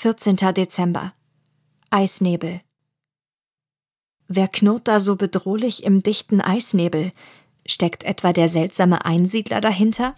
14. Dezember. Eisnebel. Wer knurrt da so bedrohlich im dichten Eisnebel? Steckt etwa der seltsame Einsiedler dahinter?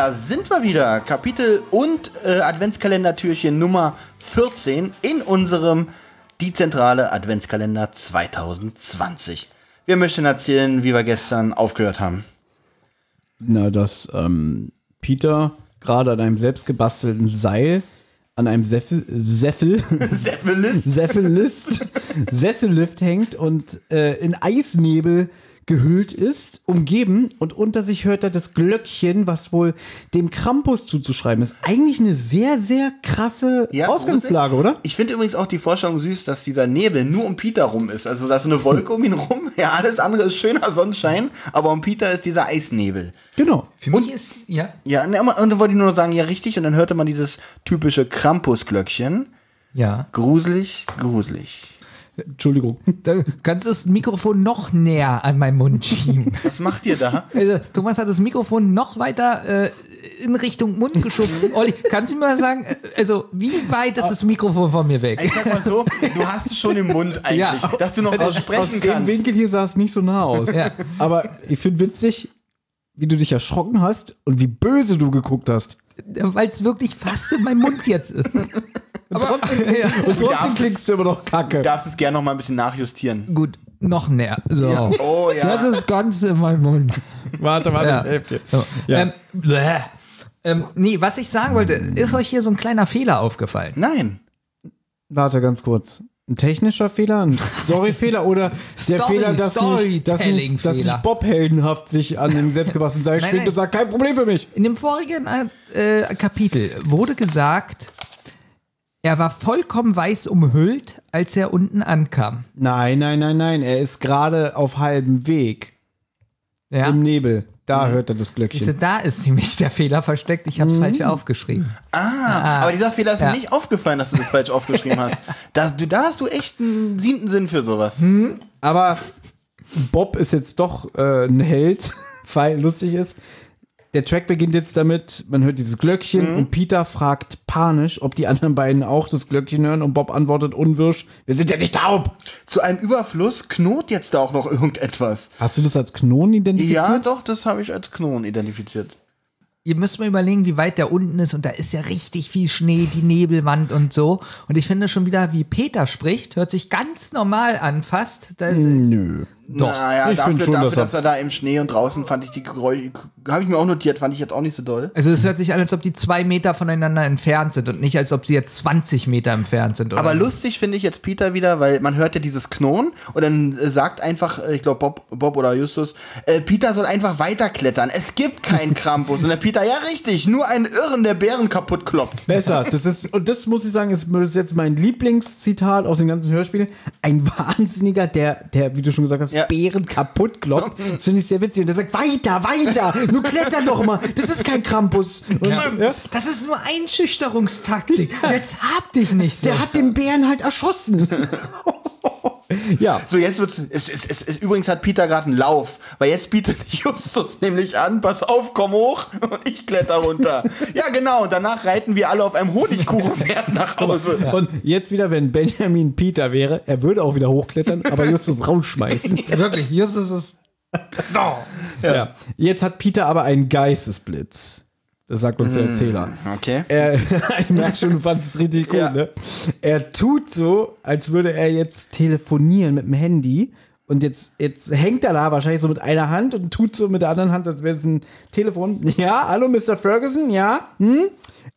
Da sind wir wieder. Kapitel und äh, Adventskalendertürchen Nummer 14 in unserem Die Zentrale Adventskalender 2020. Wir möchten erzählen, wie wir gestern aufgehört haben. Na, dass ähm, Peter gerade an einem selbstgebastelten Seil an einem Seffel, Seffel, Seppelis. Seffellist, Sessellift hängt und äh, in Eisnebel gehüllt ist, umgeben und unter sich hört er das Glöckchen, was wohl dem Krampus zuzuschreiben ist. Eigentlich eine sehr, sehr krasse Ausgangslage, gruselig. oder? Ich finde übrigens auch die Vorstellung süß, dass dieser Nebel nur um Peter rum ist. Also da ist so eine Wolke um ihn rum. Ja, alles andere ist schöner Sonnenschein, aber um Peter ist dieser Eisnebel. Genau. Für mich ist, ja, Ja, ne, und dann wollte ich nur noch sagen, ja richtig, und dann hörte man dieses typische Krampusglöckchen. ja. Gruselig, gruselig. Entschuldigung. Da kannst du das Mikrofon noch näher an meinen Mund schieben. Was macht ihr da? Also, Thomas hat das Mikrofon noch weiter äh, in Richtung Mund geschoben. Olli, kannst du mir mal sagen, also, wie weit ist das Mikrofon von mir weg? Ich sag mal so, du hast es schon im Mund eigentlich, Ja. dass du noch so Aus sprechen dem kannst. Winkel hier sah es nicht so nah aus. Ja. Aber ich finde witzig, wie du dich erschrocken hast und wie böse du geguckt hast. Weil es wirklich fast in meinem Mund jetzt ist. Und trotzdem, ja. und trotzdem klingst du immer noch kacke. Du darfst es gerne noch mal ein bisschen nachjustieren. Gut, noch näher. So. Oh ja. Das ist ganz in meinem Mund. Warte, warte, Ja. ich helf dir. So. Ja. Ähm, bläh. ähm, nee, was ich sagen wollte, ist euch hier so ein kleiner Fehler aufgefallen? Nein. Warte ganz kurz. Ein technischer Fehler, ein Storyfehler oder der Story- Fehler, dass nicht, dass, nicht, dass nicht Bob heldenhaft sich an dem selbstgebastelten Seil schwingt und sagt, kein Problem für mich. In dem vorigen äh, Kapitel wurde gesagt, er war vollkommen weiß umhüllt, als er unten ankam. Nein, nein, nein, nein. Er ist gerade auf halbem Weg Ja? im Nebel. Da Mhm. hört er das Siehste, Glöckchen. da ist nämlich der Fehler versteckt. Ich habe es falsch aufgeschrieben. Ah, aber dieser Fehler ist ja. mir nicht aufgefallen, dass du das falsch aufgeschrieben hast. Da, du, da hast du echt einen siebten Sinn für sowas. Aber Bob ist jetzt doch äh, ein Held, weil lustig ist. Der Track beginnt jetzt damit, man hört dieses Glöckchen und Peter fragt panisch, ob die anderen beiden auch das Glöckchen hören und Bob antwortet unwirsch, wir sind ja nicht taub. Zu einem Überfluss knurrt jetzt da auch noch irgendetwas. Hast du das als Knoten identifiziert? Ja, doch, das habe ich als Knoten identifiziert. Ihr müsst mal überlegen, wie weit der unten ist und da ist ja richtig viel Schnee, die Nebelwand und so. Und ich finde schon wieder, wie Peter spricht, hört sich ganz normal an, fast. Da, Nö. Doch. Naja, Ich dafür, schon, dafür dass er- dass er da im Schnee und draußen fand ich die Geräusche, habe ich mir auch notiert, fand ich jetzt auch nicht so doll. Also es hört sich an, als ob die zwei Meter voneinander entfernt sind und nicht, als ob sie jetzt 20 Meter entfernt sind. Oder? Aber lustig finde ich jetzt Peter wieder, weil man hört ja dieses Knurren und dann äh, sagt einfach, äh, ich glaube Bob, Bob oder Justus, äh, Peter soll einfach weiterklettern. Es gibt keinen Krampus. und der Peter, ja richtig, nur ein Irren, der Bären kaputt kloppt. Besser. Das ist, und das muss ich sagen, ist, ist jetzt mein Lieblingszitat aus dem ganzen Hörspiel. Ein Wahnsinniger, der, der, wie du schon gesagt hast, Ja. Bären kaputt kloppt. Das finde ich sehr witzig. Und der sagt, weiter, weiter, nur kletter doch mal. Das ist kein Krampus. Und, ja. Das ist nur Einschüchterungstaktik. Jetzt hab dich nicht so. Der hat den Bären halt erschossen. ja. So, jetzt wird's. Es, es, es, es, übrigens hat Peter gerade einen Lauf, weil jetzt bietet Justus nämlich an, pass auf, komm hoch und ich kletter runter. ja, genau, und danach reiten wir alle auf einem Honigkuchenpferd nach Hause. Und jetzt wieder, wenn Benjamin Peter wäre, er würde auch wieder hochklettern, aber Justus rausschmeißen. Wirklich, Justus ist. Ja. Jetzt hat Peter aber einen Geistesblitz. Das sagt uns der Erzähler. Okay. Er, ich merke schon, du fandest es richtig gut, Ja. ne? Er tut so, als würde er jetzt telefonieren mit dem Handy. Und jetzt, jetzt hängt er da wahrscheinlich so mit einer Hand und tut so mit der anderen Hand, als wäre es ein Telefon. Ja, hallo, Mr. Ferguson, ja? Hm?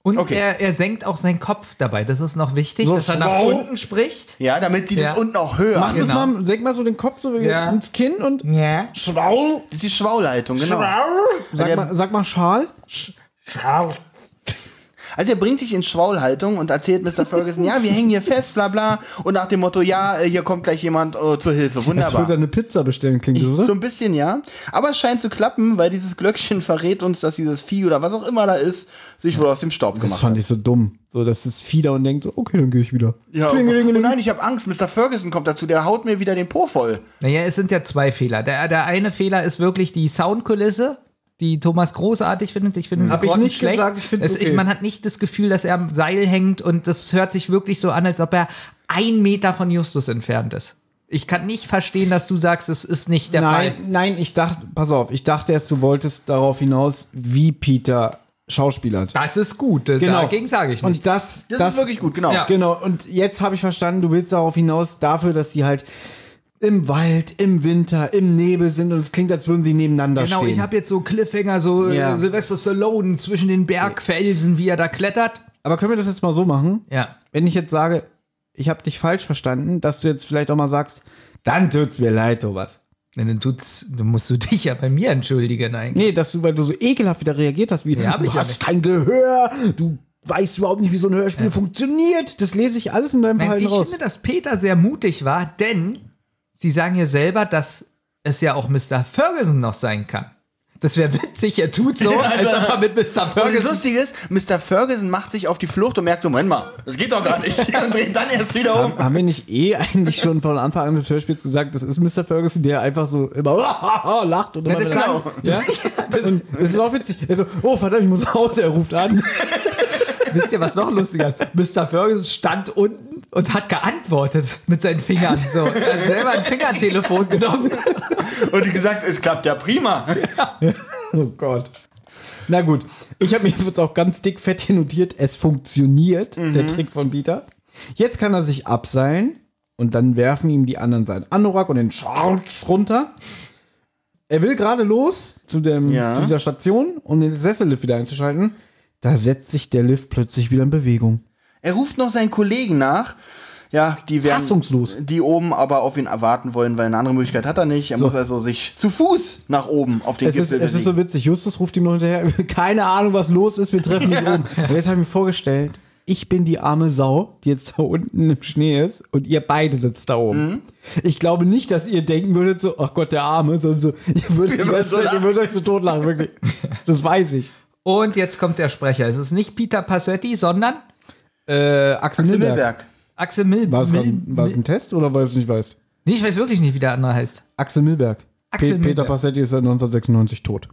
Und Okay. er, er senkt auch seinen Kopf dabei. Das ist noch wichtig, So dass er nach schlau. unten spricht. Ja, damit die Ja. das unten auch hören. Mach das Genau. mal, senk mal so den Kopf so Ja. ins Kinn und. Ja. Schraul. Das ist die Schwauleitung, genau. Sag Also, mal, sag mal Schal. Also er bringt sich in Schwaulhaltung und erzählt Mr. Ferguson, ja, wir hängen hier fest, bla bla. Und nach dem Motto, ja, äh, hier kommt gleich jemand äh, zur Hilfe. Als würde Wunderbar. eine Pizza bestellen, klingt das, oder? So ein bisschen, ja. Aber es scheint zu klappen, weil dieses Glöckchen verrät uns, dass dieses Vieh oder was auch immer da ist, sich wohl aus dem Staub Das gemacht fand hat. ich so dumm. So, dass es Fieder und denkt so, okay, dann gehe ich wieder. Ja, oh, nein, ich habe Angst. Mr. Ferguson kommt dazu, der haut mir wieder den Po voll. Naja, es sind ja zwei Fehler. Der, der eine Fehler ist wirklich die Soundkulisse, die Thomas großartig findet. Ich finde sie Hab ich nicht grottenschlecht. gesagt, ich Es- okay. ich, Man hat nicht das Gefühl, dass er am Seil hängt und das hört sich wirklich so an, als ob er ein Meter von Justus entfernt ist. Ich kann nicht verstehen, dass du sagst, es ist nicht der Nein, Fall. nein, ich dachte, pass auf, ich dachte erst, du wolltest darauf hinaus, wie Peter schauspielert. Das ist gut. Dagegen sage ich Und nicht. das, Das, ist wirklich gut, genau. Ja. Genau, und jetzt habe ich verstanden, du willst darauf hinaus dafür, dass die halt im Wald, im Winter, im Nebel sind und es klingt, als würden sie nebeneinander Genau, stehen. ich habe jetzt so Cliffhanger, so Ja. äh, Sylvester Stallone zwischen den Bergfelsen, wie er da klettert. Aber können wir das jetzt mal so machen? Ja. Wenn ich jetzt sage, ich habe dich falsch verstanden, dass du jetzt vielleicht auch mal sagst, dann tut's mir leid, Thomas. Ja, Dann tut's, dann musst du dich ja bei mir entschuldigen eigentlich. Nee, dass du, weil du so ekelhaft wieder reagiert hast, wie Ja, du ich ja hast nicht. kein Gehör, du weißt überhaupt nicht, wie so ein Hörspiel funktioniert. Das lese ich alles in deinem Nein, Verhalten ich raus. finde, dass Peter sehr mutig war, denn sie sagen ja selber, dass es ja auch Mr. Ferguson noch sein kann. Das wäre witzig, er tut so, als ob er mit Mr. Und das Ferguson. Lustige ist, Mr. Ferguson macht sich auf die Flucht und merkt so, Moment mal, das geht doch gar nicht. Und dreht dann erst wieder um. Haben wir nicht eh eigentlich schon von Anfang an des Hörspiels gesagt, das ist Mr. Ferguson, der einfach so immer lacht und immer das wieder- Genau. Ja? Und das ist auch witzig. Er so, oh verdammt, ich muss nach Hause, er ruft an. Wisst ihr, was noch lustiger ist? Mr. Ferguson stand unten und hat geantwortet mit seinen Fingern. So, er hat selber ein Fingertelefon genommen. Und gesagt, es klappt ja prima. Oh Gott. Na gut, ich habe mir jetzt auch ganz dick fett hier notiert, es funktioniert, der Trick von Peter. Jetzt kann er sich abseilen und dann werfen ihm die anderen seinen Anorak und den Schwarz runter. Er will gerade los zu, dem, Ja. zu dieser Station, um den Sessellift wieder einzuschalten. Da setzt sich der Lift plötzlich wieder in Bewegung. Er ruft noch seinen Kollegen nach. Ja, die werden, Fassungslos. die oben aber auf ihn erwarten wollen, weil eine andere Möglichkeit hat er nicht. Er muss also sich zu Fuß nach oben auf den Es ist, Gipfel es ist so witzig. Justus ruft ihm noch hinterher. Keine Ahnung, was los ist. Wir treffen nicht oben. Und jetzt habe ich mir vorgestellt, ich bin die arme Sau, die jetzt da unten im Schnee ist und ihr beide sitzt da oben. Mhm. Ich glaube nicht, dass ihr denken würdet so, ach Gott, der Arme, sondern so, ihr würdet, so ihr lachen. würdet euch so totlachen, wirklich. Das weiß ich. Und jetzt kommt der Sprecher. Es ist nicht Peter Passetti, sondern Äh, Axel, Axel Milberg. Milberg. Axel Mil War es, Mil war es ein Test oder weil du es nicht weißt? Nee, ich weiß wirklich nicht, wie der andere heißt. Axel Milberg. Axel Pe Peter Milberg. Passetti ist seit 1996 tot.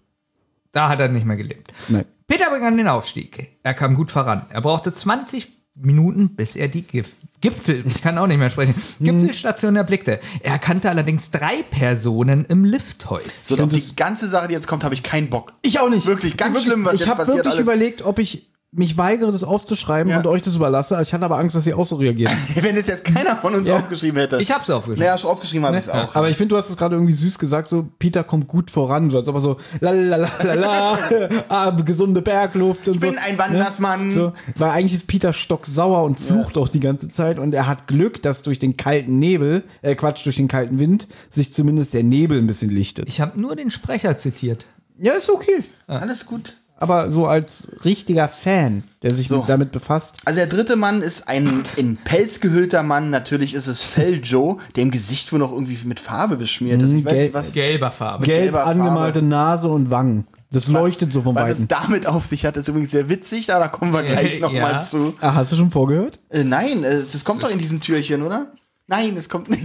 Da hat er nicht mehr gelebt. Nein. Peter begann den Aufstieg. Er kam gut voran. Er brauchte 20 Minuten, bis er die Gif Gipfel, ich kann auch nicht mehr sprechen, Gipfelstation erblickte. Er erkannte allerdings drei Personen im Lifthäuschen. So, auf die ganze Sache, die jetzt kommt, habe ich keinen Bock. Ich auch nicht. Wirklich ganz schlimm, was ich jetzt habe passiert wirklich alles. überlegt, ob ich mich weigere, das aufzuschreiben Ja. und euch das überlasse. Ich hatte aber Angst, dass ihr auch so reagiert. Wenn jetzt, jetzt keiner von uns Ja. aufgeschrieben hätte. Ich hab's aufgeschrieben. Naja, schon aufgeschrieben habe ich es auch. aber ich finde, du hast es gerade irgendwie süß gesagt, so Peter kommt gut voran, so als ob er so lalalala, ah, gesunde Bergluft und Ich so. bin ein Wandersmann. So, weil eigentlich ist Peter stocksauer und flucht auch die ganze Zeit und er hat Glück, dass durch den kalten Nebel, äh Quatsch, durch den kalten Wind sich zumindest der Nebel ein bisschen lichtet. Ich habe nur den Sprecher zitiert. Ja, ist okay. Alles gut. Aber so als richtiger Fan, der sich So. damit befasst, Also der dritte Mann ist ein in Pelz gehüllter Mann. Natürlich ist es Fell Joe, der im Gesicht wohl noch irgendwie mit Farbe beschmiert ist. Ich weiß gelb- nicht, was, Gelber Farbe. gelb gelber Farbe. angemalte Nase und Wangen. Das leuchtet so von was Weitem. es damit auf sich hat, ist übrigens sehr witzig. Aber da kommen wir gleich Ja. noch mal zu. Ah, hast du schon vorgehört? Äh, nein, äh, das kommt doch in diesem Türchen, oder? Nein, es kommt nicht.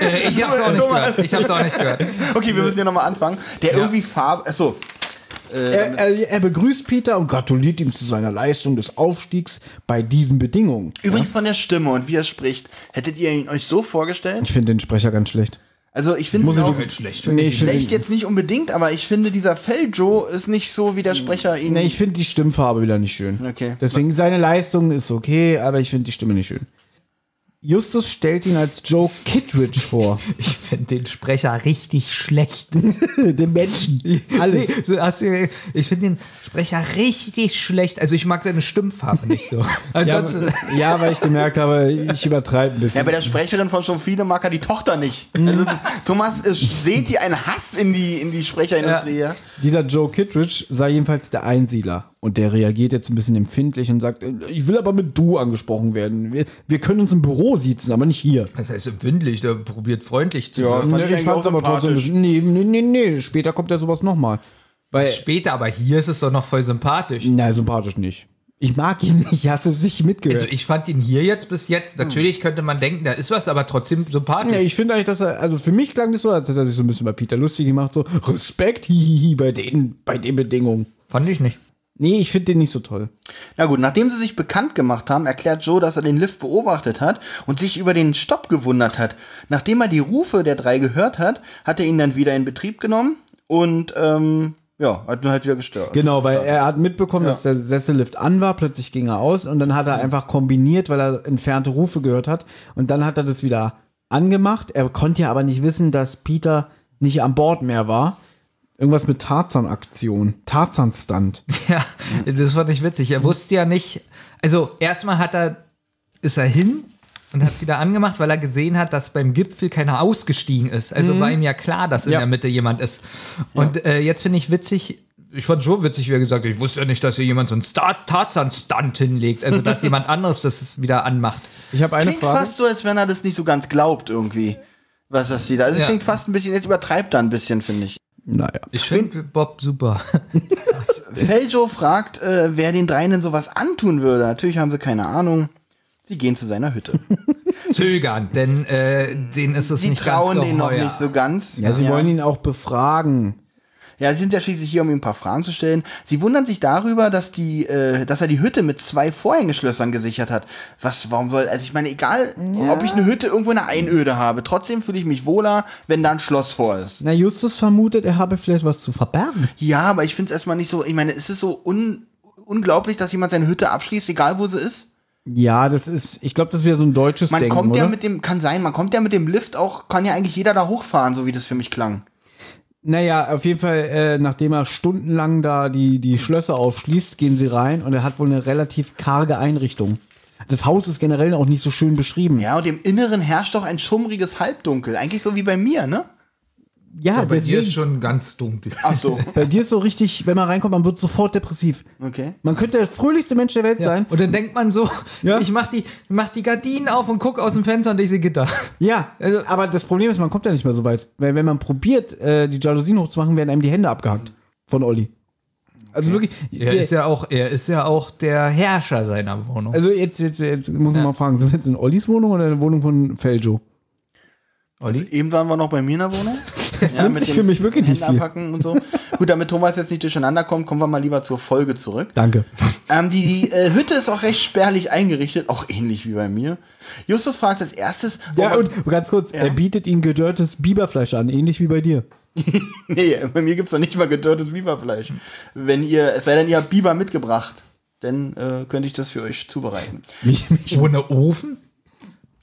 Äh, ich hab's auch nicht Thomas. gehört. Ich hab's auch nicht gehört. Okay, wir müssen hier nochmal anfangen. Der irgendwie Farbe. Achso. Er, er, er begrüßt Peter und gratuliert ihm zu seiner Leistung des Aufstiegs bei diesen Bedingungen. Übrigens von der Stimme und wie er spricht. Hättet ihr ihn euch so vorgestellt? Ich finde den Sprecher ganz schlecht. Also ich finde ich auch nicht- schlecht. Nee, ich schlecht finde jetzt nicht unbedingt, aber ich finde dieser Fell-Joe ist nicht so, wie der Sprecher ihn. nee, ich find die Stimmfarbe wieder nicht schön. Okay. Deswegen seine Leistung ist okay, aber ich finde die Stimme nicht schön. Justus stellt ihn als Joe Kittredge vor. Ich finde den Sprecher richtig schlecht. Den Menschen. Alles. Nee, so hast du, ich finde den Sprecher richtig schlecht. Also ich mag seine Stimmfarbe nicht so. Ja, Ansonsten, ja, weil ich gemerkt habe, ich übertreibe ein bisschen. Ja, bei der Sprecherin von schon viele mag er die Tochter nicht. Also das, Thomas, seht ihr einen Hass in die, in die Sprecherindustrie? Ja. Dieser Joe Kittredge sei jedenfalls der Einsiedler. Und der reagiert jetzt ein bisschen empfindlich und sagt, äh, ich will aber mit du angesprochen werden. Wir, wir können uns im Büro sitzen, aber nicht hier. das heißt empfindlich, der probiert freundlich zu Ja, sein. fand Ne, ich fand's auch aber trotzdem, nee, nee, nee, nee, später kommt ja sowas nochmal. Weil, Später, aber hier ist es doch noch voll sympathisch. na, sympathisch nicht. Ich mag ihn nicht, hast du es nicht mitgehört? Also ich fand ihn hier jetzt bis jetzt, natürlich könnte man denken, da ist was, aber trotzdem sympathisch. ja, ich finde eigentlich, dass er, also für mich klang das so, als hätte er sich so ein bisschen bei Peter lustig gemacht, so Respekt, hihihi, bei den, bei den Bedingungen. Fand ich nicht. Nee, ich finde den nicht so toll. Na gut, nachdem sie sich bekannt gemacht haben, erklärt Joe, dass er den Lift beobachtet hat und sich über den Stopp gewundert hat. Nachdem er die Rufe der drei gehört hat, hat er ihn dann wieder in Betrieb genommen und ähm, ja, hat ihn halt wieder gestört. Genau, weil er hat mitbekommen, Ja. dass der Sessellift an war, plötzlich ging er aus und dann hat er einfach kombiniert, weil er entfernte Rufe gehört hat und dann hat er das wieder angemacht. Er konnte ja aber nicht wissen, dass Peter nicht an Bord mehr war. Irgendwas mit Tarzan-Aktion, Tarzan-Stunt. Ja, das fand ich witzig. Er wusste ja nicht, also erstmal hat er, ist er hin und hat sie da angemacht, weil er gesehen hat, dass beim Gipfel keiner ausgestiegen ist. Also war ihm ja klar, dass in Ja. der Mitte jemand ist. Und äh, jetzt finde ich witzig, ich fand schon witzig, wie er gesagt hat, ich wusste ja nicht, dass hier jemand so einen Tarzan-Stunt hinlegt. Also, dass jemand anderes das wieder anmacht. Ich habe eine Klingt Frage. fast so, als wenn er das nicht so ganz glaubt irgendwie. Was das sieht. Also es Ja. klingt fast ein bisschen, jetzt übertreibt er ein bisschen, finde ich. Naja. Ich finde Bob super. Feljo fragt, äh, wer den dreien denn sowas antun würde. Natürlich haben sie keine Ahnung. Sie gehen zu seiner Hütte. Zögern, denn äh, denen ist es Sie nicht trauen ganz denen noch geheuer. nicht so ganz. Ja, sie wollen ihn auch befragen. Ja, sie sind ja schließlich hier, um ihm ein paar Fragen zu stellen. Sie wundern sich darüber, dass die, äh, dass er die Hütte mit zwei Vorhängeschlössern gesichert hat. Was, warum soll, also ich meine, egal, ob ich eine Hütte irgendwo in einer Einöde habe, trotzdem fühle ich mich wohler, wenn da ein Schloss vor ist. Na, Justus vermutet, er habe vielleicht was zu verbergen. Ja, aber ich finde es erstmal nicht so, ich meine, ist es so un, unglaublich, dass jemand seine Hütte abschließt, egal wo sie ist? Ja, das ist, ich glaube, das ist wieder so ein deutsches Man Denken, kommt oder? ja mit dem, kann sein, man kommt ja mit dem Lift auch, kann ja eigentlich jeder da hochfahren, so wie das für mich klang. Naja, auf jeden Fall, äh, nachdem er stundenlang da die, die Schlösser aufschließt, gehen sie rein und er hat wohl eine relativ karge Einrichtung. Das Haus ist generell auch nicht so schön beschrieben. Ja, und im Inneren herrscht doch ein schummriges Halbdunkel. Eigentlich so wie bei mir, ne? Ja, Bei dir deswegen, ist schon ganz dunkel. Ach so. bei dir ist so richtig, wenn man reinkommt, man wird sofort depressiv. Okay. Man könnte der fröhlichste Mensch der Welt sein. Und dann denkt man so, Ja. ich mach die, mach die Gardinen auf und guck aus dem Fenster und ich sehe Gitter. Ja, Also- aber das Problem ist, man kommt ja nicht mehr so weit. Weil wenn man probiert, äh, die Jalousien hochzumachen, werden einem die Hände abgehackt. Von Olli. Also wirklich. Er der- ist ja auch, er ist ja auch der Herrscher seiner Wohnung. also jetzt, jetzt, jetzt muss Ja. mal fragen, sind wir jetzt in Ollis Wohnung oder in der Wohnung von Feljo? Also eben waren wir noch bei mir in der Wohnung. Das nimmt sich für mich wirklich nicht viel. Abpacken und so. Gut, damit Thomas jetzt nicht durcheinander kommt, kommen wir mal lieber zur Folge zurück. Danke. Ähm, die die äh, Hütte ist auch recht spärlich eingerichtet, auch ähnlich wie bei mir. Justus fragt als erstes, Ja, und ganz kurz, er bietet ihnen gedörrtes Biberfleisch an, ähnlich wie bei dir. nee, bei mir gibt's noch nicht mal gedörrtes Biberfleisch. Wenn ihr, es sei denn, ihr habt Biber mitgebracht, dann äh, könnte ich das für euch zubereiten. Mich, mich, Ohne Ofen?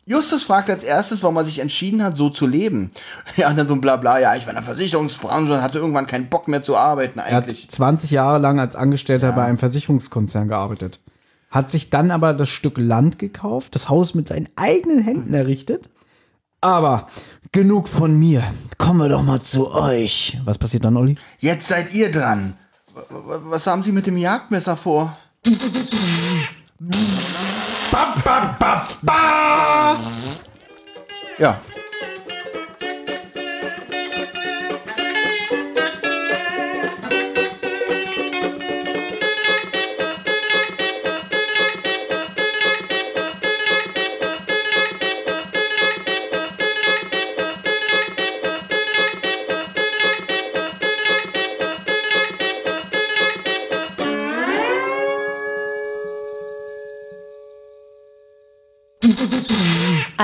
Justus fragt als erstes, warum er sich entschieden hat, so zu leben. Ja, und dann so ein Blabla, ja, ich war in der Versicherungsbranche und hatte irgendwann keinen Bock mehr zu arbeiten er hat eigentlich. 20 Jahre lang als Angestellter bei einem Versicherungskonzern gearbeitet. Hat sich dann aber das Stück Land gekauft, das Haus mit seinen eigenen Händen errichtet. Aber genug von mir. Kommen wir doch mal zu euch. Was passiert dann, Olli? Jetzt seid ihr dran. Was haben Sie mit dem Jagdmesser vor? Ja.